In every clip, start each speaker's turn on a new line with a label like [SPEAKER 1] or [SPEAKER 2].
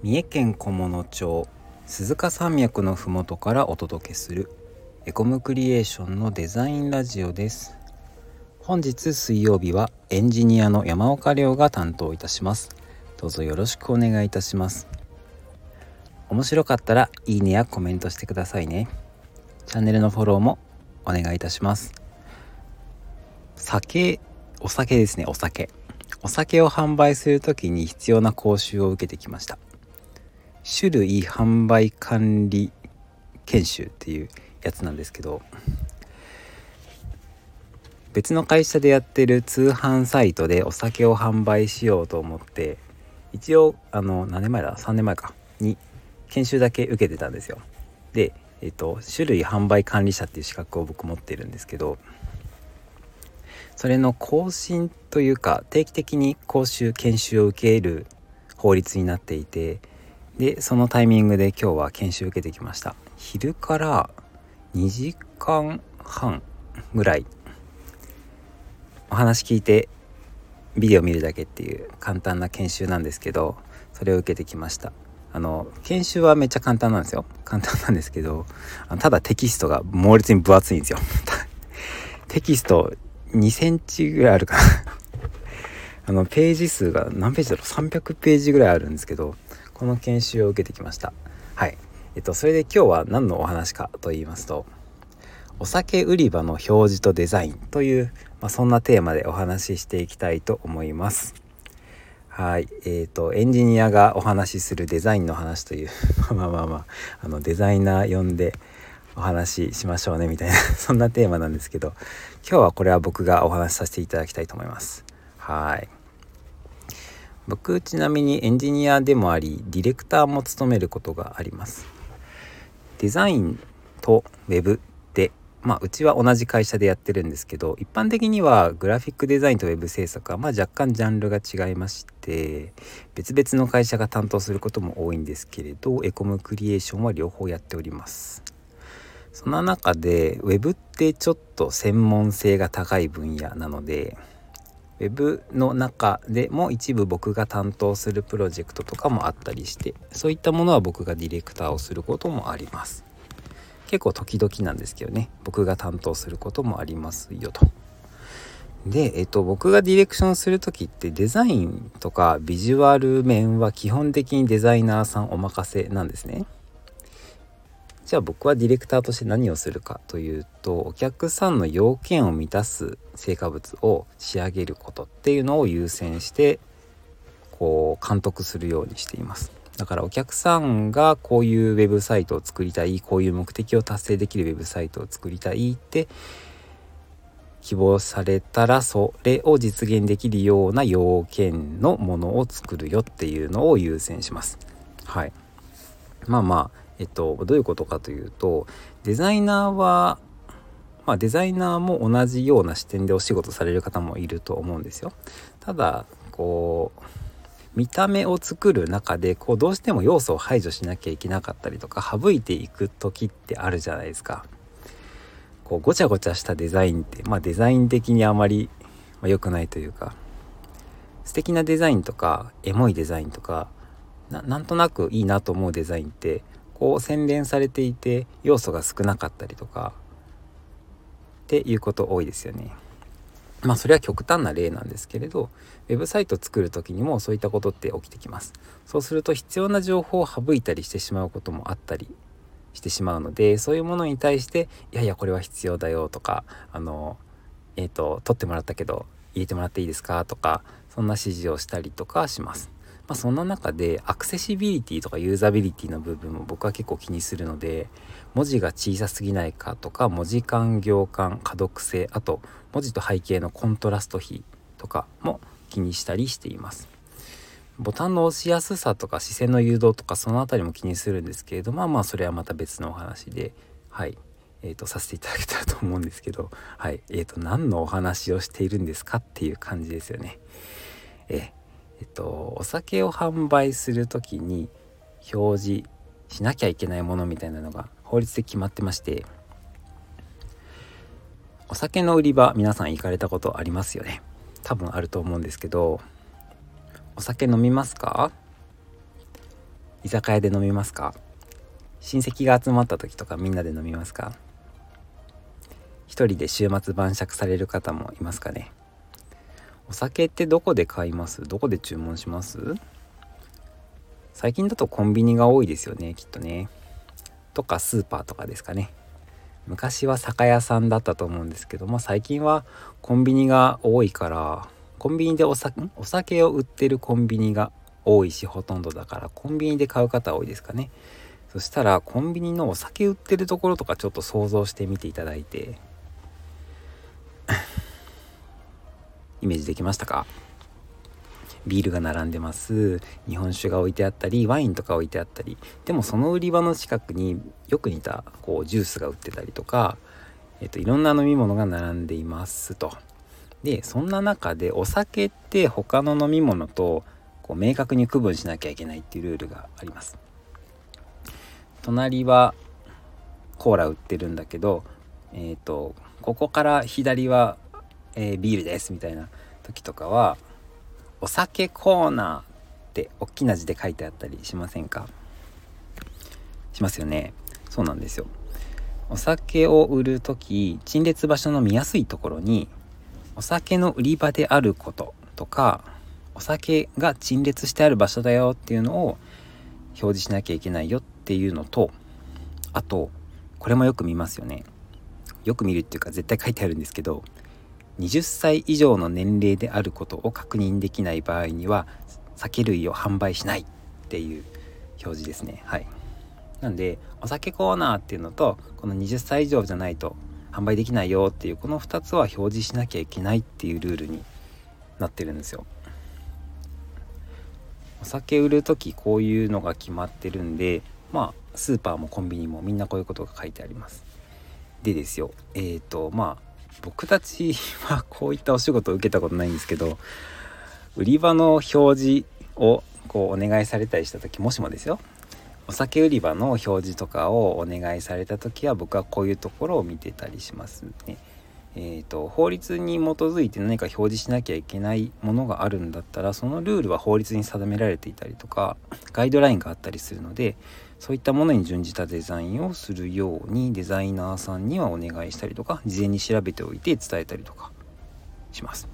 [SPEAKER 1] 三重県菰野町鈴鹿山脈のふもとからお届けするエコムクリエーションのデザインラジオです。本日水曜日はエンジニアの山岡亮が担当いたします。どうぞよろしくお願いいたします。面白かったらいいねやコメントしてくださいね。チャンネルのフォローもお願いいたします。酒お酒ですねお酒。お酒を販売する時に必要な講習を受けてきました。種類販売管理研修っていうやつなんですけど別の会社でやってる通販サイトでお酒を販売しようと思って一応あの何年前だ？3年前かに研修だけ受けてたんですよ。でえっと種類販売管理者っていう資格を僕持ってるんですけどそれの更新というか定期的に講習研修を受ける法律になっていてでそのタイミングで今日は研修受けてきました。昼から2時間半ぐらい。お話聞いてビデオ見るだけっていう簡単な研修なんですけどそれを受けてきました。あの研修はめっちゃ簡単なんですよ。簡単なんですけどただテキストが猛烈に分厚いんですよ。テキスト2センチぐらいあるかな。あのページ数が何ページだろう？300ページぐらいあるんですけどこの研修を受けてきました。はい。えっとそれで今日は何のお話かと言いますとお酒売り場の表示とデザインという、まあ、そんなテーマでお話ししていきたいと思います。はい。えーと、エンジニアがお話しするデザインの話という まあまあまああのデザイナー呼んでお話ししましょうねみたいな そんなテーマなんですけど今日はこれは僕がお話しさせていただきたいと思います。はい。僕ちなみにエンジニアでもありディレクターも務めることがあります。デザインと Web ってまあうちは同じ会社でやってるんですけど一般的にはグラフィックデザインと Web 制作はまあ若干ジャンルが違いまして別々の会社が担当することも多いんですけれどエコムクリエーションは両方やっております。そんな中で Web ってちょっと専門性が高い分野なので Web の中でも一部僕が担当するプロジェクトとかもあったりしてそういったものは僕がディレクターをすることもあります。結構時々なんですけどね僕が担当することもありますよと。で、えっと、僕がディレクションする時ってデザインとかビジュアル面は基本的にデザイナーさんお任せなんですね。じゃあ僕はディレクターとして何をするかというとお客さんの要件を満たす成果物を仕上げることっていうのを優先してこう監督するようにしています。だからお客さんがこういうウェブサイトを作りたいこういう目的を達成できるウェブサイトを作りたいって希望されたらそれを実現できるような要件のものを作るよっていうのを優先します。はい。まあまあえっと、どういうことかというとデザイナーは、まあ、デザイナーも同じような視点でお仕事される方もいると思うんですよ。ただこう見た目を作る中でこうどうしても要素を排除しなきゃいけなかったりとか省いていく時ってあるじゃないですか。こうごちゃごちゃしたデザインって、まあ、デザイン的にあまり良くないというか素敵なデザインとかエモいデザインとかなんとなくいいなと思うデザインってこう洗練されていて要素が少なかったりとかっていうこと多いですよね。まあそれは極端な例なんですけれどウェブサイトを作る時にもそういったことって起きてきます。そうすると必要な情報を省いたりしてしまうこともあったりしてしまうのでそういうものに対していやいやこれは必要だよとかあのえっ、ー、と取ってもらったけど入れてもらっていいですかとかそんな指示をしたりとかします。まあ、そんな中でアクセシビリティとかユーザビリティの部分も僕は結構気にするので文字が小さすぎないかとか文字間行間可読性あと文字と背景のコントラスト比とかも気にしたりしています。ボタンの押しやすさとか視線の誘導とかその辺りも気にするんですけれどまあまあそれはまた別のお話ではいえーと、させていただけたらと思うんですけどはいえーと何のお話をしているんですかっていう感じですよね。ええっと、お酒を販売する時に表示しなきゃいけないものみたいなのが法律で決まってましてお酒の売り場皆さん行かれたことありますよね。多分あると思うんですけどお酒飲みますか？居酒屋で飲みますか？親戚が集まった時とかみんなで飲みますか？一人で週末晩酌される方もいますかね？お酒ってどこで買います？どこで注文します？最近だとコンビニが多いですよねきっとね。とかスーパーとかですかね。昔は酒屋さんだったと思うんですけども最近はコンビニが多いからコンビニでお酒お酒を売ってるコンビニが多いしほとんどだからコンビニで買う方多いですかね。そしたらコンビニのお酒売ってるところとかちょっと想像してみていただいてイメージできましたか？ビールが並んでます日本酒が置いてあったりワインとか置いてあったりでもその売り場の近くによく似たこうジュースが売ってたりとか、えっと、いろんな飲み物が並んでいますと。でそんな中でお酒って他の飲み物とこう明確に区分しなきゃいけないっていうルールがあります。隣はコーラ売ってるんだけど、えーと、ここから左は、えー、ビールですみたいな時とかはお酒コーナーって大きな字で書いてあったりしませんか？しますよね。そうなんですよ。お酒を売る時陳列場所の見やすいところにお酒の売り場であることとかお酒が陳列してある場所だよっていうのを表示しなきゃいけないよっていうのとあとこれもよく見ますよね。よく見るっていうか絶対書いてあるんですけど20歳以上の年齢であることを確認できない場合には酒類を販売しないっていう表示ですね。はい。なんでお酒コーナーっていうのとこの20歳以上じゃないと販売できないよっていうこの2つは表示しなきゃいけないっていうルールになってるんですよ。お酒売る時こういうのが決まってるんでまあスーパーもコンビニもみんなこういうことが書いてあります。でですよ。えっ、ー、とまあ僕たちはこういったお仕事を受けたことないんですけど売り場の表示をこうお願いされたりした時もしもですよお酒売り場の表示とかをお願いされた時は僕はこういうところを見てたりしますね。えーと、法律に基づいて何か表示しなきゃいけないものがあるんだったらそのルールは法律に定められていたりとかガイドラインがあったりするのでそういったものに準じたデザインをするようにデザイナーさんにはお願いしたりとか事前に調べておいて伝えたりとかします。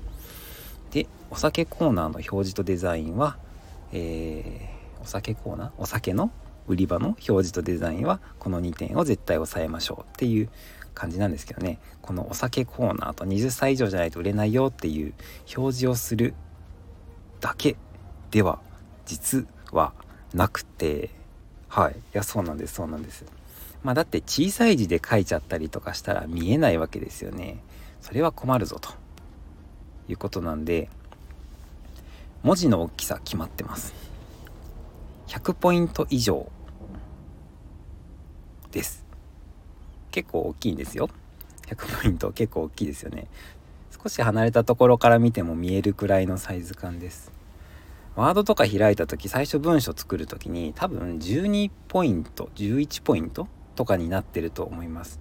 [SPEAKER 1] でお酒コーナーの表示とデザインは、えー、お酒コーナーお酒の売り場の表示とデザインはこの2点を絶対押さえましょうっていう感じなんですけどね。このお酒コーナーと20歳以上じゃないと売れないよっていう表示をするだけでは実はなくて。はい。いやそうなんですそうなんです。まあだって小さい字で書いちゃったりとかしたら見えないわけですよね。それは困るぞと。いうことなんで。文字の大きさ決まってます。100ポイント以上です。結構大きいんですよ。100ポイント結構大きいですよね。少し離れたところから見ても見えるくらいのサイズ感です。ワードとか開いた時最初文章作る時に多分12ポイント11ポイントとかになってると思います。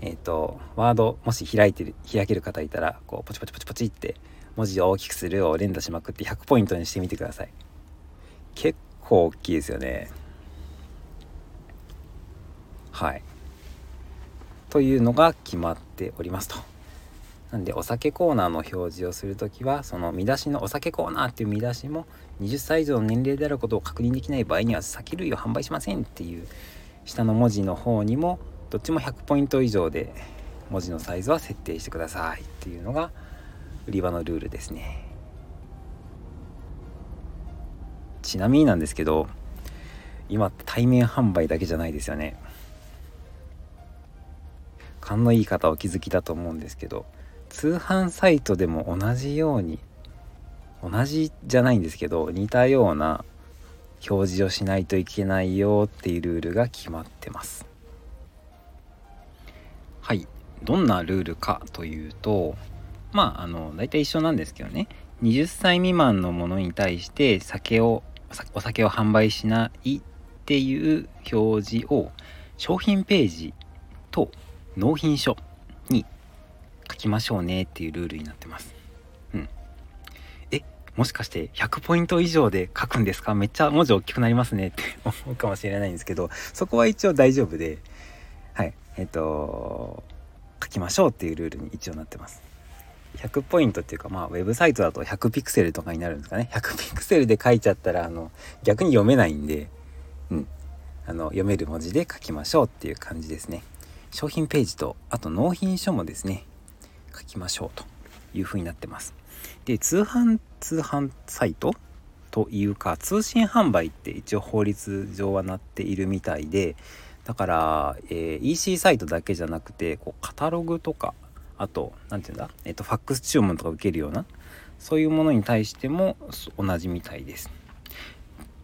[SPEAKER 1] えっ、ー、とワードもし開いてる開ける方いたらこうポチポチポチポチって文字を大きくするを連打しまくって100ポイントにしてみてください。結構大きいですよね。はい。というのが決まっておりますと。なんでお酒コーナーの表示をする時はその見出しのお酒コーナーっていう見出しも20歳以上の年齢であることを確認できない場合には酒類を販売しませんっていう下の文字の方にもどっちも100ポイント以上で文字のサイズは設定してくださいっていうのが売り場のルールですね。ちなみになんですけど今対面販売だけじゃないですよね。勘のいい方お気づきだと思うんですけど通販サイトでも同じように同じじゃないんですけど似たような表示をしないといけないよっていうルールが決まってます。はい。どんなルールかというとまああの大体一緒なんですけどね。20歳未満のものに対して酒をお酒を販売しないっていう表示を商品ページと納品書に書きましょうねっていうルールになってます。うん。えもしかして100ポイント以上で書くんですか？めっちゃ文字大きくなりますねって 思うかもしれないんですけどそこは一応大丈夫ではい。えっ、と書きましょうっていうルールに一応なってます。100ポイントっていうかまあウェブサイトだと100ピクセルとかになるんですかね？100ピクセルで書いちゃったらあの逆に読めないんでうん。あの読める文字で書きましょうっていう感じですね。商品ページとあと納品書もですね書きましょうというふうになってますで通販通販サイトというか通信販売って一応法律上はなっているみたいでだから、えー、EC サイトだけじゃなくてこうカタログとかあと何て言うんだ、えーと、ファックス注文とか受けるようなそういうものに対しても同じみたいです。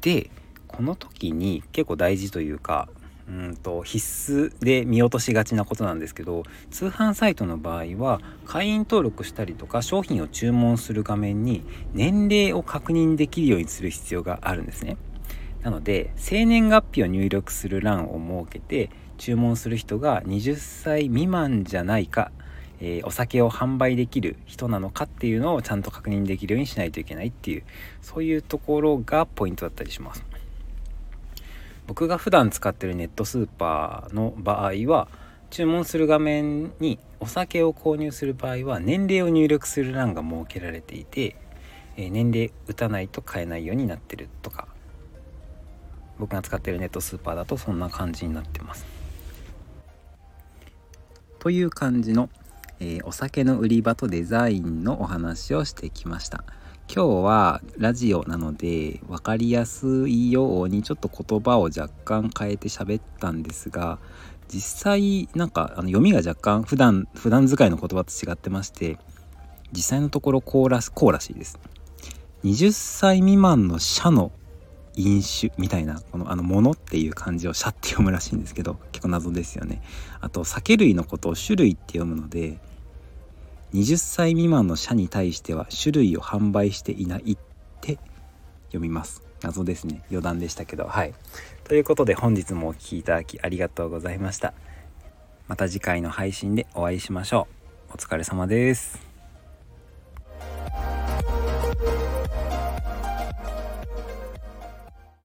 [SPEAKER 1] でこの時に結構大事というかうんと必須で見落としがちなことなんですけど通販サイトの場合は会員登録したりとか商品を注文する画面に年齢を確認できるようにする必要があるんですね。なので生年月日を入力する欄を設けて注文する人が20歳未満じゃないか、えー、お酒を販売できる人なのかっていうのをちゃんと確認できるようにしないといけないっていうそういうところがポイントだったりします。僕が普段使ってるネットスーパーの場合は注文する画面にお酒を購入する場合は年齢を入力する欄が設けられていて、えー、年齢打たないと買えないようになってるとか僕が使ってるネットスーパーだとそんな感じになってます。という感じの、えー、お酒の売り場とデザインのお話をしてきました。今日はラジオなので分かりやすいようにちょっと言葉を若干変えて喋ったんですが実際なんかあの読みが若干普段普段使いの言葉と違ってまして実際のところこうらこうらしいです。20歳未満の社の飲酒みたいなこのあのものっていう漢字を「社」って読むらしいんですけど結構謎ですよね。あと酒類のことを種類って読むので20歳未満の社に対しては種類を販売していないって読みます。謎ですね。余談でしたけど。はい。ということで本日もお聴きいただきありがとうございました。また次回の配信でお会いしましょう。お疲れ様です。